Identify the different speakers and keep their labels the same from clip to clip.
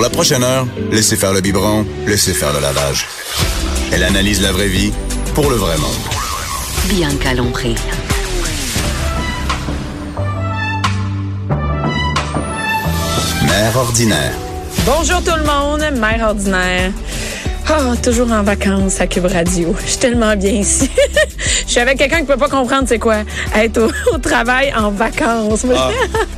Speaker 1: Pour la prochaine heure, laissez faire le biberon, laissez faire le lavage. Elle analyse la vraie vie pour le vrai monde.
Speaker 2: Bien calompré.
Speaker 1: Mère ordinaire.
Speaker 3: Bonjour tout le monde, mère ordinaire. Ah, toujours en vacances à Cube Radio. Je suis tellement bien ici. Je suis avec quelqu'un qui peut pas comprendre c'est quoi être au, au travail en vacances.
Speaker 4: Ah.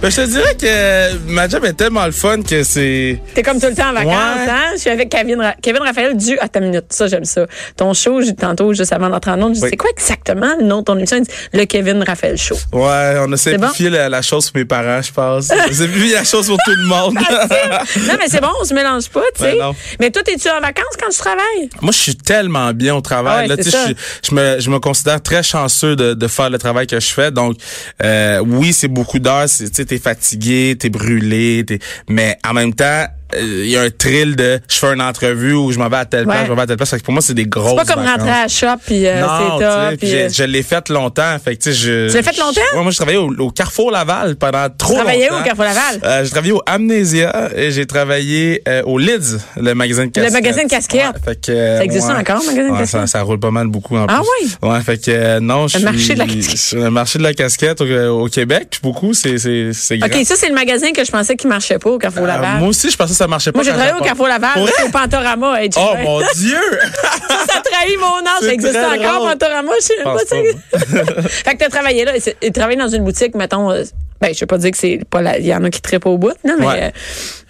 Speaker 4: Ben, je te dirais que ma job est tellement le fun que c'est.
Speaker 3: T'es comme tout le temps en vacances,
Speaker 4: Ouais.
Speaker 3: hein? Je suis avec Kevin, Ra- Kevin Raphaël du à ta minute. Ça, j'aime ça. Ton show, tantôt, juste avant d'entrer en ondes, je dis,
Speaker 4: Oui.
Speaker 3: c'est quoi exactement le nom de ton émission? Il dit, le Kevin Raphaël Show.
Speaker 4: Ouais, on a simplifié
Speaker 3: bon?
Speaker 4: la, la chose pour mes parents, je pense. On a simplifié la chose pour tout le monde.
Speaker 3: non, mais c'est bon, on se mélange pas, tu sais.
Speaker 4: Ben non.
Speaker 3: mais toi, es-tu en vacances quand tu travailles?
Speaker 4: Moi, je suis tellement bien au travail.
Speaker 3: Ah ouais,
Speaker 4: Là, sais, je me, je me considère très chanceux de, de faire le travail que je fais. Donc, euh, oui, c'est beaucoup d'heures. Tu t'es fatigué, t'es brûlé, t'es... mais en même temps, il y a un thrill de je fais une entrevue ou je m'en vais à telle place,
Speaker 3: Ouais.
Speaker 4: je m'en vais à telle place. Fait que pour moi, c'est des grosses
Speaker 3: C'est pas comme
Speaker 4: vacances.
Speaker 3: rentrer à la shop puis euh,
Speaker 4: non,
Speaker 3: c'est
Speaker 4: tu
Speaker 3: top.
Speaker 4: puis
Speaker 3: euh,
Speaker 4: je l'ai fait longtemps. Fait que, tu sais, je,
Speaker 3: Tu l'as fait longtemps?
Speaker 4: je- ouais, moi, je travaillais au, au Carrefour Laval pendant trop
Speaker 3: travaillais où
Speaker 4: longtemps.
Speaker 3: au Carrefour Laval?
Speaker 4: Euh, j'ai travaillé au Amnesia et j'ai travaillé euh, au Lids, le casquettes.
Speaker 3: magasin de casquettes.
Speaker 4: Ouais, fait que, euh,
Speaker 3: Ça existe encore, le
Speaker 4: Ouais,
Speaker 3: casquettes?
Speaker 4: Ça, ça roule pas mal beaucoup en
Speaker 3: Ah
Speaker 4: plus.
Speaker 3: oui?
Speaker 4: Ouais, fait que euh, non, je
Speaker 3: Le
Speaker 4: suis...
Speaker 3: marché de la casquette.
Speaker 4: Le marché de la casquette au, au Québec, puis beaucoup, c'est grand.
Speaker 3: OK, ça, c'est le magasin que je pensais qu'il marchait pas au Carrefour
Speaker 4: Euh,
Speaker 3: Laval.
Speaker 4: moi aussi, je pensais ça marchait pas.
Speaker 3: Moi, j'ai travaillé au Carrefour Laval, au Pantorama.
Speaker 4: Oh mon Dieu!
Speaker 3: ça, ça trahit mon âge. Ça existe encore. Pantorama. Je sais pas. fait que t'as travaillé là. Et travaillé dans une boutique, mettons. Euh, Ben, je vais pas dire que c'est pas la, il y en a qui trippent au bout, non, mais
Speaker 4: Ouais.
Speaker 3: euh,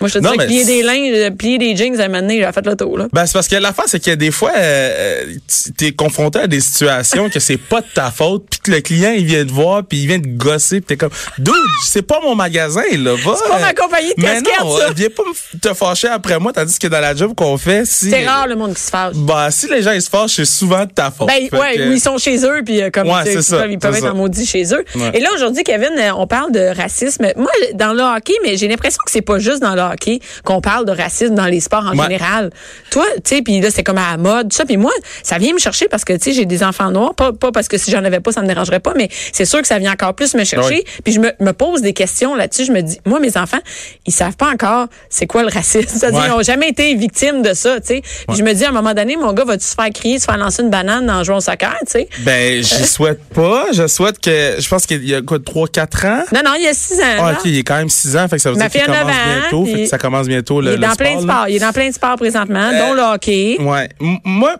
Speaker 3: moi, je te
Speaker 4: mais
Speaker 3: plier des linges, euh, plier des jeans à un moment donné, j'ai fait le tour, là.
Speaker 4: Ben, c'est parce que l'affaire, c'est que des fois, euh, tu- t'es confronté à des situations que c'est pas de ta faute, puis que le client, il vient te voir, puis il vient te gosser, puis t'es comme, dude, c'est pas mon magasin, là, va.
Speaker 3: C'est pas ma compagnie de
Speaker 4: Mais
Speaker 3: casquettes,
Speaker 4: non,
Speaker 3: ça.
Speaker 4: euh, viens pas te fâcher après moi, tandis que dans la job qu'on fait, si...
Speaker 3: C'est rare, le monde qui se fâche.
Speaker 4: Bah, si les gens, ils se fâchent, c'est souvent de ta faute.
Speaker 3: Ben, ouais,
Speaker 4: que-
Speaker 3: ils sont chez eux, puis euh, comme
Speaker 4: Ouais,
Speaker 3: tu
Speaker 4: ça,
Speaker 3: ils peuvent être en maudit chez eux.
Speaker 4: Ouais.
Speaker 3: Et là, aujourd'hui, Kevin, euh, on parle de racisme. Moi, dans le hockey, mais j'ai l'impression que c'est pas juste dans le hockey qu'on parle de racisme dans les sports en
Speaker 4: Ouais.
Speaker 3: général. Toi, tu sais, puis là, c'est comme à la mode, tout ça. Puis moi, ça vient me chercher parce que, tu sais, j'ai des enfants noirs. Pas, pas parce que si j'en avais pas, ça me dérangerait pas, mais c'est sûr que ça vient encore plus me chercher.
Speaker 4: Ouais.
Speaker 3: Puis je me, me pose des questions là-dessus. Je me dis, moi, mes enfants, ils savent pas encore c'est quoi le racisme.
Speaker 4: Ouais.
Speaker 3: ils ont jamais été victimes de ça, tu sais. Puis je me dis, à un moment donné, mon gars, va-tu se faire crier, se faire lancer une banane en jouant au soccer, tu sais?
Speaker 4: Ben, j'y souhaite pas. Je souhaite que, je pense qu'il y a quoi, 3-4 ans?
Speaker 3: Non, non, il y a six ans.
Speaker 4: Ah, ok, il est quand même 6 ans, fait que ça veut
Speaker 3: Ma
Speaker 4: dire qu'il commence
Speaker 3: 9 ans,
Speaker 4: bientôt, fait que ça commence bientôt le,
Speaker 3: il est
Speaker 4: le
Speaker 3: dans plein de
Speaker 4: sport,
Speaker 3: sports. Il est dans plein de sports présentement,
Speaker 4: Euh,
Speaker 3: dont le hockey.
Speaker 4: Ouais. M- moi,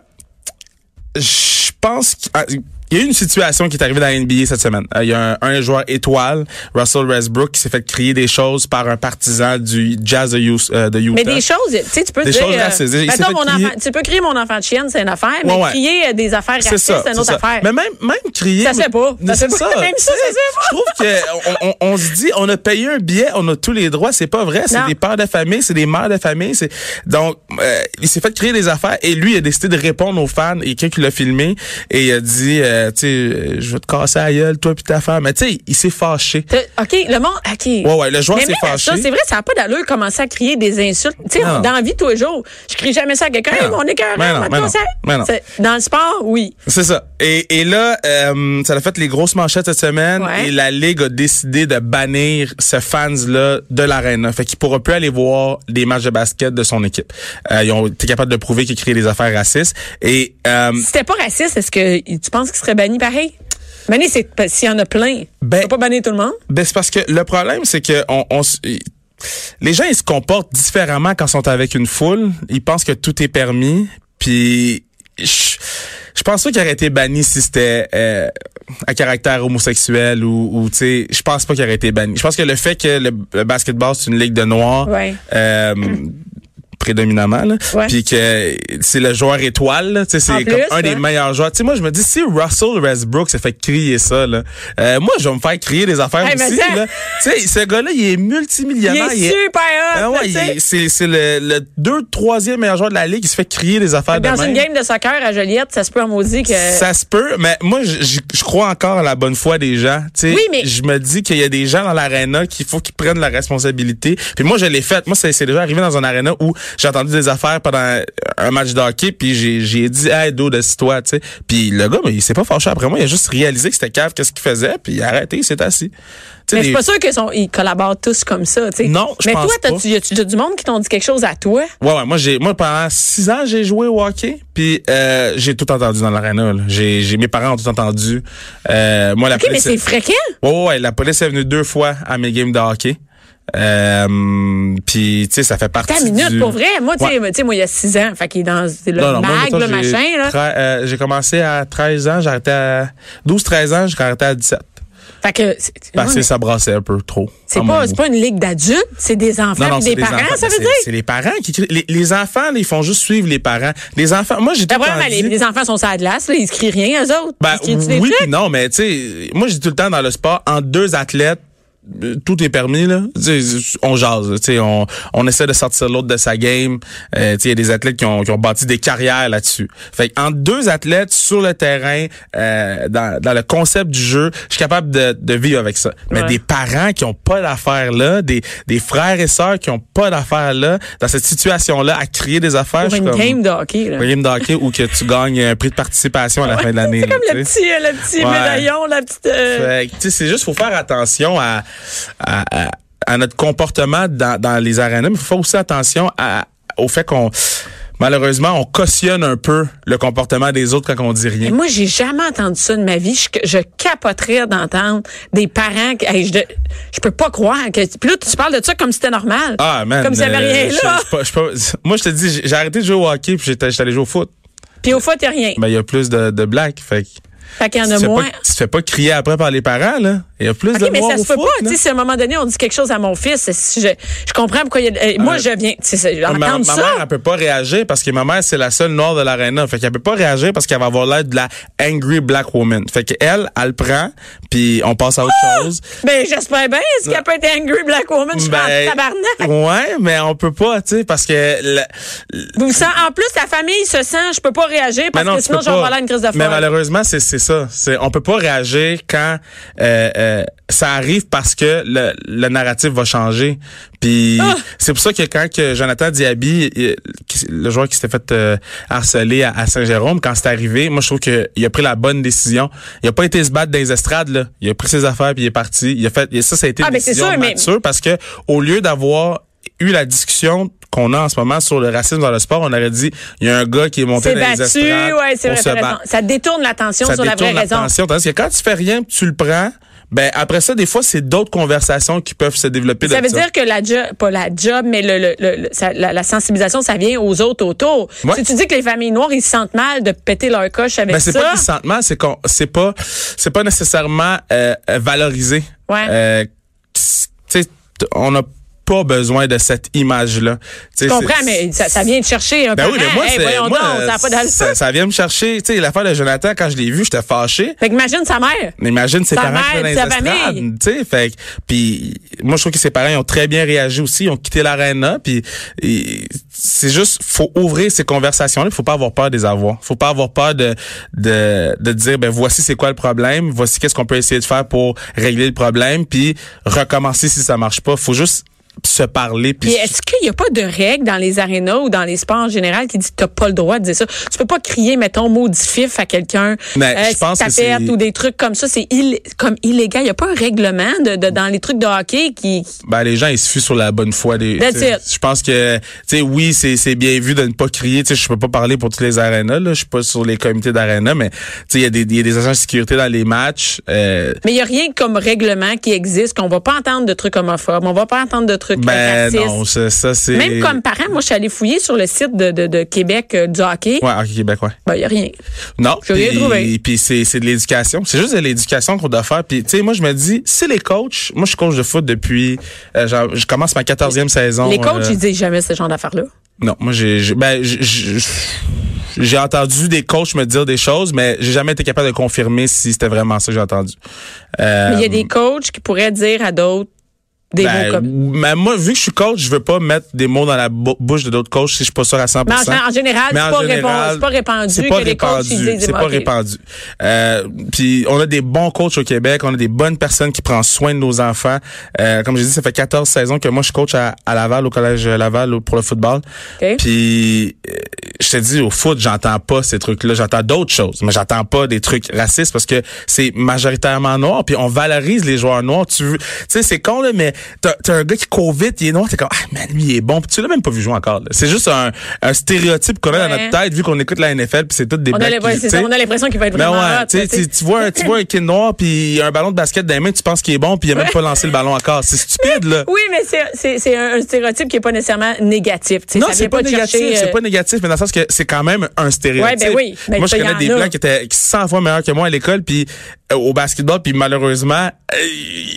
Speaker 4: je pense qu'il ah, il y a eu une situation qui est arrivée dans la NBA cette semaine. Euh, Il y a un, un joueur étoile, Russell Westbrook, qui s'est fait crier des choses par un partisan du Jazz de, euh, de Utah.
Speaker 3: Mais des choses, tu sais, tu peux
Speaker 4: Des
Speaker 3: dire.
Speaker 4: choses racistes. Fait
Speaker 3: mon
Speaker 4: crier-
Speaker 3: enfant, tu peux crier mon enfant de chienne, c'est une affaire, mais
Speaker 4: Ouais, ouais.
Speaker 3: crier euh, des affaires racistes, c'est une autre
Speaker 4: ça.
Speaker 3: affaire.
Speaker 4: Mais même, même crier.
Speaker 3: Ça se fait pas. Ça se pas. Même ça, ça se fait pas.
Speaker 4: Je trouve que on, se dit, on a payé un billet, on a tous les droits. C'est pas vrai. C'est des pères de famille, c'est des mères de famille. C'est donc euh, il s'est fait créer des affaires et lui il a décidé de répondre aux fans et quelqu'un qui l'a filmé et il a dit, euh, tu sais, euh, je vais te casser la gueule, toi puis ta femme. Mais tu sais, il s'est fâché.
Speaker 3: T'as- OK, le monde. OK.
Speaker 4: Ouais, ouais, le joueur s'est fâché.
Speaker 3: c'est vrai, ça n'a pas d'allure de commencer à crier des insultes. Tu sais, dans la vie tous les jours, je crie jamais ça à quelqu'un. Hey, mon écœur. Dans le sport, oui.
Speaker 4: C'est ça. Et, et là, euh, ça a fait les grosses manchettes cette semaine
Speaker 3: Ouais.
Speaker 4: et la Ligue a décidé de bannir ce fans-là de l'arène. Fait qu'il pourra plus aller voir des matchs de basket de son équipe. Euh, ils ont été capables de prouver qu'ils créent des affaires racistes. Et euh,
Speaker 3: Si c'était pas raciste, est-ce que tu penses qu'il serait banni pareil? Banni, c'est s'il y en a plein.
Speaker 4: Ben-
Speaker 3: tu peux pas bannir tout le monde.
Speaker 4: ben, c'est parce que le problème, c'est que on, les gens, ils se comportent différemment quand ils sont avec une foule. Ils pensent que tout est permis. Puis, je, je pense pas qu'il aurait été banni si c'était euh, à caractère homosexuel ou, ou tu sais, je pense pas qu'il aurait été banni. Je pense que le fait que le, le basketball c'est une ligue de noirs,
Speaker 3: Ouais.
Speaker 4: euh, prédominamment, là.
Speaker 3: Ouais.
Speaker 4: Puis que c'est le joueur étoile, c'est comme
Speaker 3: plus,
Speaker 4: un des meilleurs joueurs. Tu sais, moi, je me dis, si Russell Westbrook s'est fait crier ça, là, euh, moi, je vais me faire crier des affaires
Speaker 3: Hey,
Speaker 4: aussi, là. Tu sais, ce gars-là, il est
Speaker 3: Il
Speaker 4: multimillionnaire.
Speaker 3: est super.
Speaker 4: Ah ouais, il c'est c'est le, le deux, troisième meilleur joueur de la ligue qui se fait crier des affaires de
Speaker 3: Dans
Speaker 4: même.
Speaker 3: une game de soccer à Joliette, ça se peut en maudit que.
Speaker 4: Ça se peut, mais moi, je, crois encore à la bonne foi des gens. Tu sais,
Speaker 3: Oui, mais-
Speaker 4: Je me dis qu'il y a des gens dans l'aréna qu'il faut qu'ils prennent la responsabilité. Puis moi, je l'ai fait. Moi, c'est c'est déjà arrivé dans un aréna où j'ai entendu des affaires pendant un match de hockey, puis j'ai j'ai dit « Hey, Do, de toi tu sais. Puis le gars, mais il s'est pas fâché après moi. Il a juste réalisé que c'était cave, qu'est-ce qu'il faisait, puis il a arrêté, il s'est assis. Tu
Speaker 3: Mais je suis pas sûre qu'ils sont- ils collaborent tous comme ça, tu sais.
Speaker 4: Non, je
Speaker 3: Mais
Speaker 4: pense
Speaker 3: toi,
Speaker 4: pas.
Speaker 3: t'as-tu- y a-tu du monde qui t'ont dit quelque chose à toi?
Speaker 4: Ouais, ouais, moi j'ai moi pendant six ans j'ai joué au hockey puis euh, j'ai tout entendu dans l'aréna. là. J'ai j'ai mes parents ont tout entendu. Euh, moi la
Speaker 3: OK, mais
Speaker 4: police
Speaker 3: c'est fréquent.
Speaker 4: Ouais, ouais, la police est venue deux fois à mes games de hockey. Euh, puis tu sais ça fait partie
Speaker 3: une minute,
Speaker 4: du...
Speaker 3: pour vrai? Moi, tu sais,
Speaker 4: Ouais.
Speaker 3: moi, il y a six ans. Fait qu'il est dans le
Speaker 4: Non, non, moi,
Speaker 3: mag, le machin, là.
Speaker 4: euh, j'ai commencé à 13 ans, j'ai arrêté à 12 13 ans, j'ai arrêté à 17.
Speaker 3: Fait que.
Speaker 4: Parce que ça brassait un peu trop.
Speaker 3: C'est pas, c'est pas une ligue d'adultes, c'est des enfants
Speaker 4: Non,
Speaker 3: et des parents,
Speaker 4: enfants.
Speaker 3: ça veut
Speaker 4: C'est-
Speaker 3: dire?
Speaker 4: C'est les parents qui crient. Les, les enfants, là, ils font juste suivre les parents. Les enfants, moi, j'ai tout
Speaker 3: Ben,
Speaker 4: le temps
Speaker 3: les, les enfants sont sur la glace, là, ils crient rien, eux autres.
Speaker 4: Ben,
Speaker 3: ils
Speaker 4: oui non, mais tu sais, moi j'ai tout le temps dans le sport, entre deux athlètes, tout est permis là. On jase, tu sais, on, on essaie de sortir l'autre de sa game. Euh, tu sais, il y a des athlètes qui ont, qui ont bâti des carrières là-dessus. Fait entre deux athlètes sur le terrain, euh, dans, dans le concept du jeu, je suis capable de, de vivre avec ça. Mais
Speaker 3: Ouais.
Speaker 4: des parents qui ont pas d'affaires là, des, des frères et sœurs qui ont pas d'affaires là, dans cette situation-là, à créer des affaires,
Speaker 3: Pour une
Speaker 4: comme
Speaker 3: game de hockey, là.
Speaker 4: une game de hockey où que tu gagnes un prix de participation à la fin de l'année.
Speaker 3: C'est comme le petit, le petit
Speaker 4: Ouais.
Speaker 3: médaillon, la petite. euh,
Speaker 4: Fait que, tu sais, c'est juste faut faire attention à, à, à- à notre comportement dans, dans les arénas, mais faut faire aussi attention à, au fait qu'on malheureusement on cautionne un peu le comportement des autres quand on dit rien.
Speaker 3: moi, j'ai jamais entendu ça de ma vie. Je, je capoterais d'entendre des parents. qui- hey, je, je peux pas croire que. Puis là, tu parles de ça comme si c'était normal.
Speaker 4: Ah man,
Speaker 3: Comme s'il y avait
Speaker 4: euh,
Speaker 3: rien là.
Speaker 4: je- moi je te dis, j'ai arrêté de jouer au hockey puis j'étais allé jouer au foot.
Speaker 3: Puis au fait, il y a rien.
Speaker 4: Ben il y a plus de, de blagues, fait
Speaker 3: Fait qu'il y en a moins.
Speaker 4: pas, tu te fais pas crier après par les parents là. Il y a plus
Speaker 3: OK,
Speaker 4: de
Speaker 3: mais ça se peut pas. Tu sais, si à un moment donné, on dit quelque chose à mon fils, si je, je comprends pourquoi il y a. euh, moi,
Speaker 4: Euh,
Speaker 3: je viens. Tu sais, c'est-
Speaker 4: Ma, ma
Speaker 3: entendre
Speaker 4: mère,
Speaker 3: ça.
Speaker 4: elle peut pas réagir parce que ma mère, c'est la seule noire de l'aréna. Fait qu'elle peut pas réagir parce qu'elle va avoir l'air de la angry black woman. Fait qu'elle, elle le prend, puis on passe à autre chose.
Speaker 3: Ben, j'espère bien. Est-ce qu'elle peut être angry black woman? Je
Speaker 4: Ben,
Speaker 3: en tabarnak.
Speaker 4: ouais, mais on peut pas, tu sais, parce que la-
Speaker 3: Vous sent- en plus, la famille se sent, je peux pas réagir parce
Speaker 4: Mais non,
Speaker 3: que sinon,
Speaker 4: peux
Speaker 3: je vais
Speaker 4: pas.
Speaker 3: avoir l'air une crise de
Speaker 4: Mais
Speaker 3: folle.
Speaker 4: malheureusement, c'est c'est ça. C'est on peut pas réagir quand euh, euh, ça arrive parce que le, le narratif va changer. Puis
Speaker 3: Ah!
Speaker 4: c'est pour ça que quand que Jonathan Diaby, il- le joueur qui s'était fait euh, harceler à, à Saint-Jérôme, quand c'est arrivé, moi je trouve que il a pris la bonne décision. Il a pas été se battre dans les estrades là. Il a pris ses affaires puis il est parti. Il a fait ça ça a été
Speaker 3: Ah,
Speaker 4: une décision
Speaker 3: sûr, mais-
Speaker 4: parce que au lieu d'avoir eu la discussion qu'on a en ce moment sur le racisme dans le sport, on aurait dit il y a un gars qui est monté
Speaker 3: C'est
Speaker 4: dans les
Speaker 3: battu,
Speaker 4: estrades
Speaker 3: ouais, c'est vrai, Ça détourne l'attention sur la vraie raison.
Speaker 4: l'attention. Tandis que quand tu fais rien, tu le prends, ben après ça, des fois, c'est d'autres conversations qui peuvent se développer.
Speaker 3: Ça veut dire que la job, pas la job, mais le, le, le- ça- la, la sensibilisation, ça vient aux autres autour.
Speaker 4: Ouais.
Speaker 3: Si tu dis que les familles noires, ils se sentent mal de péter leur coche avec
Speaker 4: Ben, c'est
Speaker 3: ça.
Speaker 4: pas qu'ils se sentent mal, c'est qu'on, c'est pas, c'est pas nécessairement euh, valorisé.
Speaker 3: Ouais.
Speaker 4: Euh, tu sais, t- on n'a pas besoin de cette image-là.
Speaker 3: Je comprends, mais ça, ça vient te chercher un
Speaker 4: Ben
Speaker 3: peu.
Speaker 4: oui, mais moi, c'est,
Speaker 3: voyons
Speaker 4: moi,
Speaker 3: donc, ça
Speaker 4: ça, ça vient me chercher. Tu sais, l'affaire de Jonathan, quand je l'ai vu, j'étais fâché.
Speaker 3: Fait qu'imagine sa mère.
Speaker 4: Imagine ses
Speaker 3: Sa
Speaker 4: parents
Speaker 3: mère, sa famille.
Speaker 4: tu sais, fait que- puis moi je trouve que ses parents ils ont très bien réagi aussi, ils ont quitté l'aréna puis c'est juste faut ouvrir ces conversations là, faut pas avoir peur des avoir. Faut pas avoir peur de de de dire ben voici c'est quoi le problème, voici qu'est-ce qu'on peut essayer de faire pour régler le problème puis recommencer si ça marche pas. Faut juste se parler puis
Speaker 3: est-ce qu'il n'y a pas de règles dans les arénas ou dans les sports en général qui dit que t'as pas le droit de dire ça? Tu peux pas crier, mettons, maudit fif à quelqu'un,
Speaker 4: Mais je
Speaker 3: si
Speaker 4: pense que
Speaker 3: tapette
Speaker 4: c'est-
Speaker 3: ou des trucs comme ça. C'est ill- comme illégal. Il n'y a pas un règlement de, de- dans les trucs de hockey qui...
Speaker 4: ben les gens ils se fuient sur la bonne foi des je pense que tu sais oui c'est c'est bien vu de ne pas crier tu sais je peux pas parler pour toutes les arénas là je suis pas sur les comités d'aréna mais tu sais il y a des y a des agents de sécurité dans les matchs euh,
Speaker 3: Mais il n'y a rien comme règlement qui existe, qu'on va pas entendre de trucs homophobes, on va pas entendre de
Speaker 4: ben non ça, ça c'est
Speaker 3: Même comme parent, moi, je suis allée fouiller sur le site de, de, de Québec euh, du hockey.
Speaker 4: ouais ok Québec ouais
Speaker 3: Ben, il n'y a rien.
Speaker 4: non
Speaker 3: J'ai rien trouvé.
Speaker 4: puis c'est c'est de l'éducation c'est juste de l'éducation qu'on doit faire puis tu sais moi je me dis si les coachs moi je suis coach de foot depuis euh, genre, je commence ma quatorzième saison
Speaker 3: Les coachs,
Speaker 4: euh,
Speaker 3: ils disent jamais ce genre d'affaires-là.
Speaker 4: Non, moi j'ai j'ai- ben j'ai- j'ai j'ai entendu des coachs me dire des choses, mais j'ai jamais été capable de confirmer si c'était vraiment ça que j'ai entendu. Euh,
Speaker 3: Mais il y a des coachs qui pourraient dire à d'autres des
Speaker 4: ben,
Speaker 3: mots comme.
Speaker 4: mais moi, vu que je suis coach, je veux pas mettre des mots dans la bou- bouche de d'autres coachs si je suis pas sûr à 100%.
Speaker 3: Mais en, en général, c'est pas,
Speaker 4: général,
Speaker 3: pas répandu
Speaker 4: c'est pas
Speaker 3: que les coachs
Speaker 4: répandu, C'est pas répandu. Euh, puis on a des bons coachs au Québec, on a des bonnes personnes qui prennent soin de nos enfants. Euh, comme j'ai dit, ça fait 14 saisons que moi je coach à, à Laval, au collège Laval pour le football.
Speaker 3: OK.
Speaker 4: Puis euh, je te dis au foot, j'entends pas ces trucs-là, j'entends d'autres choses, mais j'entends pas des trucs racistes parce que c'est majoritairement noir. Puis on valorise les joueurs noirs. Tu veux- tu sais, c'est con là, mais t'as t'as un gars qui court vite, il est noir, t'es comme ah man, lui il est bon. Puis tu l'as même pas vu jouer encore. là. C'est juste un, un stéréotype qu'on a dans
Speaker 3: Ouais.
Speaker 4: notre tête vu qu'on écoute la NFL puis c'est tout des
Speaker 3: On a,
Speaker 4: blacks
Speaker 3: l'impression- c'est ça, on a l'impression qu'il va être
Speaker 4: Ben
Speaker 3: vraiment
Speaker 4: ouais,
Speaker 3: hot,
Speaker 4: tu sais,
Speaker 3: là, tu
Speaker 4: vois, un- tu vois un kid noir puis un ballon de basket dans les mains, tu penses qu'il est bon puis il a même pas lancé le ballon encore. C'est stupide là.
Speaker 3: Oui, mais c'est- c'est c'est un, un stéréotype qui est pas nécessairement négatif. tu sais,
Speaker 4: Non,
Speaker 3: ça
Speaker 4: c'est pas, négatif,
Speaker 3: chercher,
Speaker 4: c'est
Speaker 3: euh,
Speaker 4: pas négatif, mais dans le sens que c'est quand même un stéréotype.
Speaker 3: Ouais, ben oui. Ben,
Speaker 4: moi, je
Speaker 3: y
Speaker 4: connais
Speaker 3: en
Speaker 4: des
Speaker 3: a.
Speaker 4: blancs qui étaient 100 fois meilleurs que moi à l'école, puis au basketball, puis malheureusement, euh,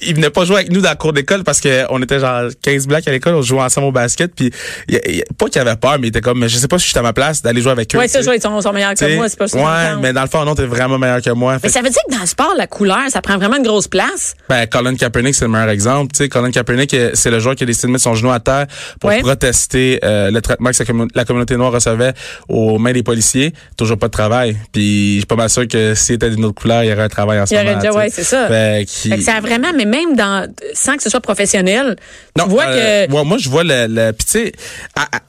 Speaker 4: ils venaient pas jouer avec nous dans la cour d'école parce que on était genre 15 blacks à l'école, on jouait ensemble au basket, puis y a- y a- pas qu'ils avaient peur, mais ils étaient comme, je sais pas si je suis à ma place d'aller jouer avec eux.
Speaker 3: Ouais, ça, ils sont, sont meilleurs que moi, c'est pas ça.
Speaker 4: Ouais, mais dans le fond, non, t'es vraiment meilleur que moi.
Speaker 3: Mais ça veut dire que dans le sport, la couleur, ça prend vraiment une grosse place.
Speaker 4: Ben, Colin Kaepernick, c'est le meilleur exemple. Tu sais, Colin Kaepernick, euh, c'est le joueur qui a décidé de mettre son genou à terre pour
Speaker 3: Ouais.
Speaker 4: protester euh, le traitement que la communauté noire recevait aux mains des policiers. Toujours pas de travail. Puis, je suis pas mal sûr que s'il était d'une autre couleur, il y aurait un travail en ce
Speaker 3: Il
Speaker 4: moment.
Speaker 3: c'est ça.
Speaker 4: Fait
Speaker 3: que ça a vraiment, mais même dans, sans que ce soit professionnel,
Speaker 4: non,
Speaker 3: tu vois
Speaker 4: euh,
Speaker 3: que.
Speaker 4: ouais, moi, je vois le... le puis, tu sais,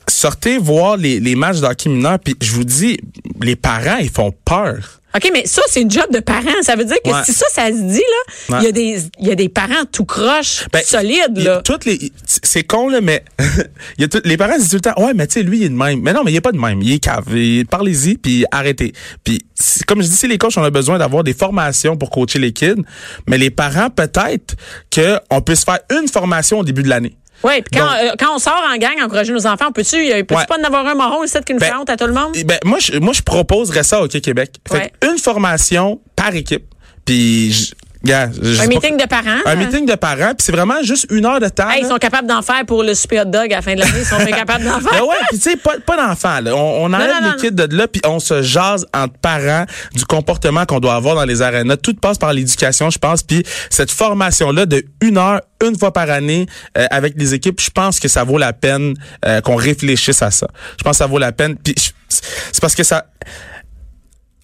Speaker 4: sortez voir les, les matchs d'hockey mineur, puis je vous dis, les parents, ils font peur.
Speaker 3: OK, mais ça, c'est une job de parent. Ça veut dire que
Speaker 4: Ouais.
Speaker 3: si ça, ça se dit, là, il
Speaker 4: Ouais.
Speaker 3: y, a des, il y a des parents tout croche,
Speaker 4: Ben,
Speaker 3: solides, là.
Speaker 4: toutes les c'est con là mais il y a tout- les parents disent tout le temps ouais mais tu sais lui il est de même mais non mais il est pas de même il est cave parlez-y puis arrêtez puis comme je dis si les coachs on a besoin d'avoir des formations pour coacher les kids mais les parents peut-être que on puisse faire une formation au début de l'année
Speaker 3: Oui, puis quand,
Speaker 4: Donc-
Speaker 3: euh, quand on sort en gang, encourager nos enfants, on peut-tu, euh,
Speaker 4: Ouais.
Speaker 3: pas en avoir un marron ici qui nous
Speaker 4: Ben,
Speaker 3: à tout le monde?
Speaker 4: Ben, moi, je, moi, je proposerais ça au Québec. Fait
Speaker 3: Ouais.
Speaker 4: une formation par équipe. Puis,
Speaker 3: Un
Speaker 4: pas-
Speaker 3: meeting de parents?
Speaker 4: Un
Speaker 3: hein?
Speaker 4: meeting de parents. Puis c'est vraiment juste une heure de temps.
Speaker 3: Hey, ils sont capables d'en faire pour le super hot dog à la fin de l'année. Ils sont capables d'en faire.
Speaker 4: Ben ouais, puis tu sais, pas, pas d'enfants. On, on enlève
Speaker 3: non, non,
Speaker 4: les kids de là, puis on se jase entre parents du comportement qu'on doit avoir dans les arénas. Tout passe par l'éducation, je pense. Puis cette formation-là de une heure, une fois par année, euh, avec les équipes, je pense que ça vaut la peine euh, qu'on réfléchisse à ça. Je pense que ça vaut la peine. Puis c'est parce que ça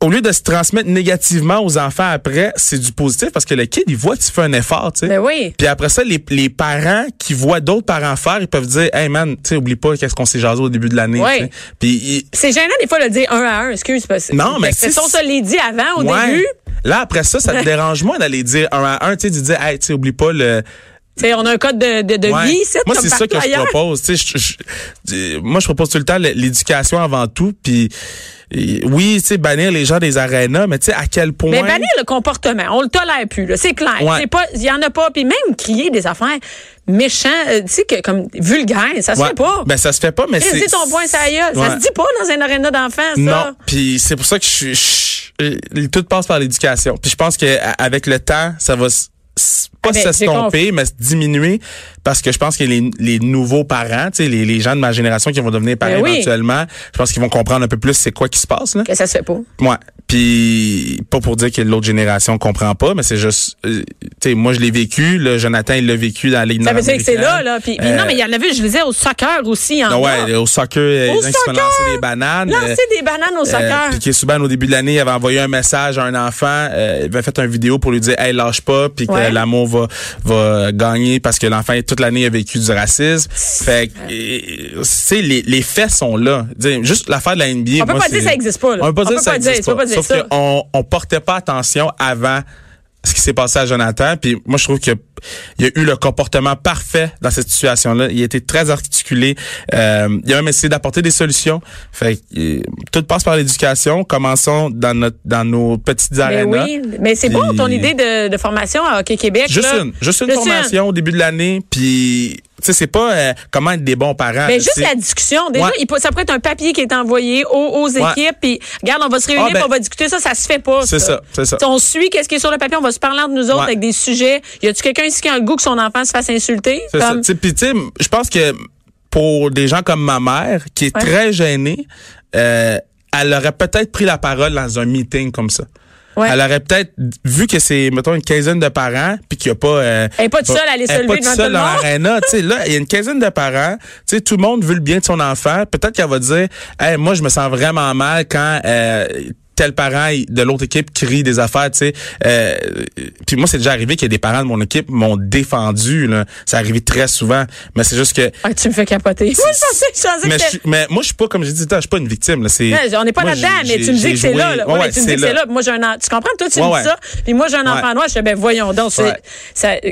Speaker 4: au lieu de se transmettre négativement aux enfants après, c'est du positif parce que le kid, il voit que tu fais un effort, tu sais.
Speaker 3: Ben oui.
Speaker 4: Puis après ça, les, les parents qui voient d'autres parents faire, ils peuvent dire, hey man, tu sais, oublie pas qu'est-ce qu'on s'est jasé au début de l'année. Sais. Puis
Speaker 3: C'est gênant des fois de le dire un à un, excuse. Parce,
Speaker 4: Non, mais
Speaker 3: c'est on se l'est dit avant, au
Speaker 4: ouais.
Speaker 3: début.
Speaker 4: Là après ça, ça te dérange moins d'aller dire un à un, tu sais, de dire, hey, tu sais, oublie pas le.
Speaker 3: Tu sais, on a un code de, de, de
Speaker 4: Ouais.
Speaker 3: vie ici,
Speaker 4: Moi, c'est ça que je propose. Je- je- je- moi, je propose tout le temps l'éducation avant tout. Puis oui, tu sais, bannir les gens des arénas, mais tu sais, à quel point.
Speaker 3: Mais bannir le comportement, on le tolère plus, là, c'est clair.
Speaker 4: Ouais.
Speaker 3: C'est pas, il y en a pas, puis même crier des affaires méchants, euh, tu sais, que, comme vulgaires, ça se
Speaker 4: Ouais.
Speaker 3: fait pas.
Speaker 4: Ben, ça se fait pas, mais c'est.
Speaker 3: ton point, ça y est. Ça
Speaker 4: Ouais.
Speaker 3: se dit pas dans un aréna d'enfants, ça.
Speaker 4: Non, puis c'est pour ça que je suis je- tout passe par l'éducation. Puis je pense que à- avec le temps, ça va pas
Speaker 3: Ah ben,
Speaker 4: s'estomper, mais se diminuer parce que je pense que les, les nouveaux parents, tu sais, les, les gens de ma génération qui vont devenir parents
Speaker 3: Ben oui.
Speaker 4: éventuellement, je pense qu'ils vont comprendre un peu plus c'est quoi qui se passe là.
Speaker 3: Que ça se fait pas.
Speaker 4: Ouais. Puis pas pour dire que l'autre génération comprend pas, mais c'est juste euh, tu sais moi je l'ai vécu, le Jonathan il l'a vécu dans ligue
Speaker 3: Ça veut dire que c'est là, là. Puis,
Speaker 4: Euh,
Speaker 3: non, mais il y en avait, je le disais, au soccer aussi, en
Speaker 4: ouais, au soccer, euh,
Speaker 3: Au
Speaker 4: les gens qui
Speaker 3: soccer!
Speaker 4: lancer des bananes.
Speaker 3: Lancer des bananes au soccer.
Speaker 4: puis Piquet Souban, au début de l'année, il avait envoyé un message à un enfant. il avait fait une vidéo pour lui dire, hey, lâche pas, puis que
Speaker 3: Ouais.
Speaker 4: l'amour va, va gagner parce que l'enfant, toute l'année, a vécu du racisme. Fait que, tu sais, les, les faits sont là. Dire, juste l'affaire de la NBA.
Speaker 3: On peut
Speaker 4: moi,
Speaker 3: pas dire que ça existe pas, là.
Speaker 4: On peut pas
Speaker 3: On
Speaker 4: dire
Speaker 3: peut
Speaker 4: que ça
Speaker 3: dire,
Speaker 4: existe pas. Sauf qu'on on portait pas attention avant ce qui s'est passé à Jonathan. Puis moi, je trouve que il y a eu le comportement parfait dans cette situation-là. Il a été très articulé. Euh, il a même essayé d'apporter des solutions. Fait que, euh, tout passe par l'éducation. Commençons dans notre dans nos petites
Speaker 3: Mais
Speaker 4: arénas.
Speaker 3: oui, mais c'est bon ton idée de, de formation à Hockey Québec.
Speaker 4: Juste
Speaker 3: là.
Speaker 4: une, juste une
Speaker 3: Juste une.
Speaker 4: formation au début de l'année. Puis, tu sais, c'est pas euh, comment être des bons parents.
Speaker 3: Mais juste
Speaker 4: C'est-
Speaker 3: la discussion, déjà,
Speaker 4: Ouais.
Speaker 3: il peut- ça pourrait être un papier qui est envoyé aux, aux équipes, puis regarde, on va se réunir,
Speaker 4: Ah, ben,
Speaker 3: puis on va discuter ça, ça se fait pas.
Speaker 4: C'est ça, c'est ça.
Speaker 3: Si on suit qu'est-ce qui est sur le papier, on va se parler entre nous autres
Speaker 4: Ouais.
Speaker 3: avec des sujets. Y a-tu quelqu'un ici qui a le goût que son enfant se fasse insulter?
Speaker 4: C'est ça.
Speaker 3: Comme-
Speaker 4: Puis tu sais, je pense que pour des gens comme ma mère, qui est
Speaker 3: Ouais.
Speaker 4: très gênée, euh, elle aurait peut-être pris la parole dans un meeting comme ça.
Speaker 3: Ouais.
Speaker 4: Elle aurait peut-être vu que c'est mettons une quinzaine de parents puis qu'il y a pas euh,
Speaker 3: Elle est pas toute seule à aller se
Speaker 4: elle est pas
Speaker 3: lever
Speaker 4: toute
Speaker 3: devant tout
Speaker 4: seule
Speaker 3: le
Speaker 4: dans
Speaker 3: monde.
Speaker 4: là, il y a une quinzaine de parents, tu sais tout le monde veut le bien de son enfant, peut-être qu'elle va dire "Hey, moi je me sens vraiment mal quand euh, tel parent il- de l'autre équipe crie des affaires, tu sais. Euh, puis moi, c'est déjà arrivé qu'il y a des parents de mon équipe m'ont défendu. Là. Ça arrive très souvent. Mais c'est juste que
Speaker 3: Ah, tu me fais capoter. Moi, je pensais, je pensais
Speaker 4: mais,
Speaker 3: que
Speaker 4: je mais moi, je suis pas, comme j'ai dit, je suis pas une victime. Là. C'est,
Speaker 3: Ouais, on n'est pas là-dedans, mais tu me dis que c'est là. là.
Speaker 4: Ouais,
Speaker 3: Ouais, tu me dis que c'est là. Moi, j'ai un Tu comprends? Toi, tu me dis ça. Puis moi, j'ai un enfant noir. Je fais, ben voyons donc. ça-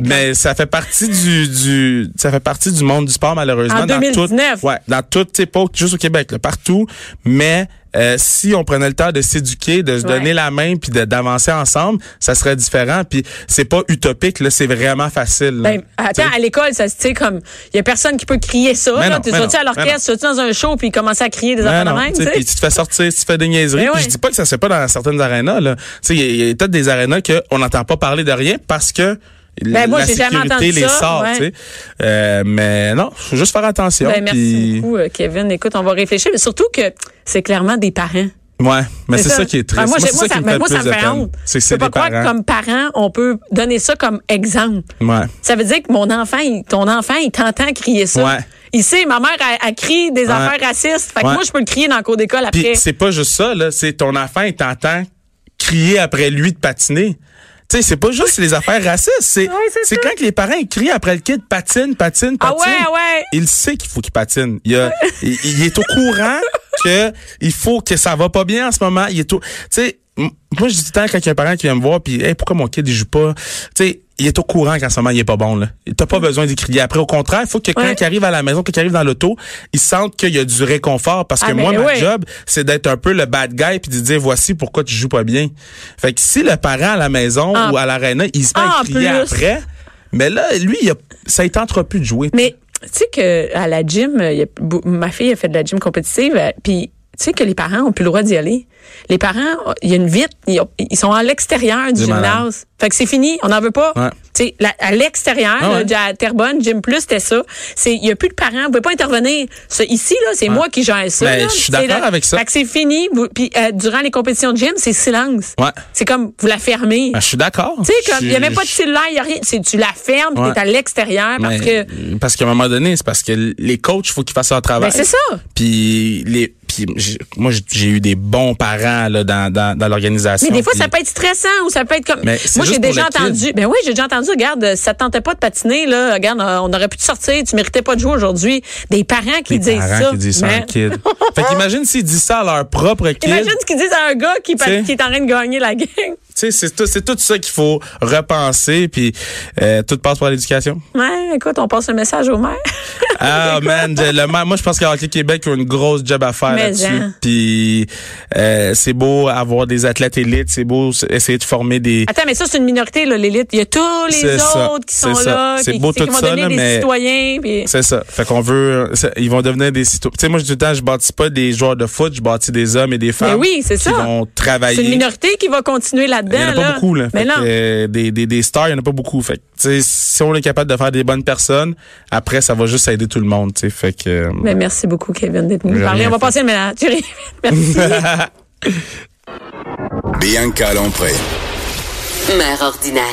Speaker 4: Mais ça fait partie du, du ça fait partie du monde du sport malheureusement
Speaker 3: En
Speaker 4: dans
Speaker 3: 2019.
Speaker 4: tout ouais dans tout tu sais pas juste au Québec là, partout mais euh, si on prenait le temps de s'éduquer de se
Speaker 3: Ouais.
Speaker 4: donner la main puis d'avancer ensemble ça serait différent puis c'est pas utopique là c'est vraiment facile là.
Speaker 3: Ben, attends, à l'école, ça, tu sais, comme, il y a personne qui peut crier ça,
Speaker 4: Mais
Speaker 3: là. Tu
Speaker 4: non,
Speaker 3: à l'orchestre, tu dans un show, puis commencer à crier des affaires de même,
Speaker 4: tu puis te fais sortir, tu te fais des niaiseries.
Speaker 3: Ouais.
Speaker 4: je dis pas que ça se fait pas dans certaines arénas. là. Tu sais, il y a- a, peut-être des arénas qu'on n'entend pas parler de rien parce que
Speaker 3: Ben, moi,
Speaker 4: la
Speaker 3: jamais
Speaker 4: sécurité
Speaker 3: entendu
Speaker 4: les
Speaker 3: ça,
Speaker 4: sort.
Speaker 3: ouais.
Speaker 4: tu sais. Euh, mais non, faut juste faire attention.
Speaker 3: Ben, merci
Speaker 4: puis-
Speaker 3: beaucoup, euh, Kevin. Écoute, on va réfléchir, mais surtout que c'est clairement des parents.
Speaker 4: Ouais, mais c'est ça. qui est triste.
Speaker 3: Ah, moi, moi,
Speaker 4: ça me
Speaker 3: ben, moi, ça me fait honte.
Speaker 4: C'est que
Speaker 3: pas croire
Speaker 4: parents.
Speaker 3: que comme parent, on peut donner ça comme exemple.
Speaker 4: Ouais.
Speaker 3: Ça veut dire que mon enfant, il- ton enfant, il t'entend crier ça.
Speaker 4: Ouais.
Speaker 3: Il sait, ma mère, elle crie des
Speaker 4: Ouais.
Speaker 3: affaires racistes. Fait que
Speaker 4: Ouais.
Speaker 3: moi, je peux le crier dans le cours d'école après.
Speaker 4: c'est pas juste ça, là. C'est ton enfant, il t'entend crier après lui de patiner. Tu sais, c'est pas juste les affaires racistes. C'est
Speaker 3: Ouais,
Speaker 4: quand que les parents crient après le kid patine, patine, patine.
Speaker 3: ouais, ah ouais.
Speaker 4: Il sait qu'il faut qu'il patine. Il, a- il, il est au courant que il faut que ça va pas bien en ce moment. Il est au, tu sais, moi je dis temps quand il y a un parent qui vient me voir puis hey, pourquoi mon kid il joue pas, tu sais, il est au courant qu'en ce moment il est pas bon là. T'as pas besoin d'y crier après. Au contraire, il faut que quand
Speaker 3: Ouais.
Speaker 4: il arrive à la maison, quand il arrive dans l'auto, il sente qu'il y a du réconfort parce que
Speaker 3: Ah,
Speaker 4: moi ma
Speaker 3: ouais.
Speaker 4: job c'est d'être un peu le bad guy puis de dire voici pourquoi tu joues pas bien. Fait que si le parent à la maison
Speaker 3: En-
Speaker 4: ou à l'aréna il se met à crier
Speaker 3: plus.
Speaker 4: après, mais là lui il a, ça il tentera plus de jouer.
Speaker 3: Mais tu sais que à la gym, il y a bou- ma fille a fait de la gym compétitive, euh, puis tu sais que les parents ont plus le droit d'y aller. Les parents, il y a une vitre, ils, ont- ils sont à l'extérieur du gymnase. Fait que c'est fini, on n'en veut pas.
Speaker 4: Ouais.
Speaker 3: Tu sais, la- à l'extérieur,
Speaker 4: Ah ouais.
Speaker 3: à Terrebonne, Gym Plus, c'était ça. C'est, il y a plus de parents, vous pouvez pas intervenir. Ça, ici là, c'est moi qui gère ça.
Speaker 4: Ben, je suis d'accord avec ça.
Speaker 3: Fait que c'est fini. Puis euh, durant les compétitions de gym, c'est silence. C'est comme vous la fermez.
Speaker 4: Ben, je suis d'accord.
Speaker 3: tu sais, comme il y a
Speaker 4: Je-
Speaker 3: même pas de cellulaire, il y a rien. C'est tu la fermes,
Speaker 4: Ouais.
Speaker 3: t'es à l'extérieur parce
Speaker 4: Mais-
Speaker 3: que.
Speaker 4: parce qu'à un moment donné, c'est parce que les coachs, il faut qu'ils fassent leur travail.
Speaker 3: Ben, c'est ça.
Speaker 4: Puis les puis moi j'ai- eu des bons parents là dans dans, dans l'organisation.
Speaker 3: Mais des fois, ça peut être stressant ou ça peut être comme.
Speaker 4: Mais
Speaker 3: Moi, j'ai déjà entendu. Ben oui, j'ai déjà entendu. Regarde, euh, ça te tentait pas de patiner, là. Regarde, euh, on aurait pu te sortir. Tu méritais pas de jouer aujourd'hui. Des parents qui
Speaker 4: des
Speaker 3: disent
Speaker 4: parents
Speaker 3: ça.
Speaker 4: qui disent ça
Speaker 3: Mais-
Speaker 4: kid. fait qu'imagine s'ils disent ça à leur propre kid.
Speaker 3: Imagine ce qu'ils disent à un gars qui, qui est en train de gagner la game.
Speaker 4: Sais, c'est tout, c'est tout ça qu'il faut repenser puis euh, tout passe par l'éducation.
Speaker 3: Ouais, écoute, on passe le message au maire.
Speaker 4: Ah man, le maire- moi je pense qu'à Hockey Québec a une grosse job à faire là-dessus. Puis euh, c'est beau avoir des athlètes élites, c'est beau essayer de former des
Speaker 3: Attends, mais ça, c'est une minorité, là, l'élite. Il y a tous les
Speaker 4: ça,
Speaker 3: autres qui sont
Speaker 4: ça.
Speaker 3: là.
Speaker 4: C'est beau
Speaker 3: qui- qui
Speaker 4: tout
Speaker 3: vont
Speaker 4: ça,
Speaker 3: devenir
Speaker 4: là,
Speaker 3: des
Speaker 4: mais-
Speaker 3: citoyens. puis-
Speaker 4: C'est ça. Fait qu'on veut, ils vont devenir des citoyens. Tu sais, moi, je dis tout le temps, je bâtis pas des joueurs de foot, je bâtis des hommes et des femmes.
Speaker 3: Mais oui, c'est
Speaker 4: qui
Speaker 3: ça.
Speaker 4: vont travailler.
Speaker 3: C'est une minorité qui va continuer là-dedans.
Speaker 4: Il y en a pas
Speaker 3: là.
Speaker 4: beaucoup, là.
Speaker 3: Mais
Speaker 4: Fait
Speaker 3: non.
Speaker 4: que, euh, des, des, des stars, il y en a pas beaucoup. Fait que, tu sais, si on est capable de faire des bonnes personnes, après, ça va juste aider tout le monde, tu sais. Fait que, euh,
Speaker 3: Mais merci beaucoup, Kevin, d'être venu parler. On va
Speaker 4: fait.
Speaker 3: passer le ménage. Merci.
Speaker 1: Bianca Lompré.
Speaker 2: Mère ordinaire.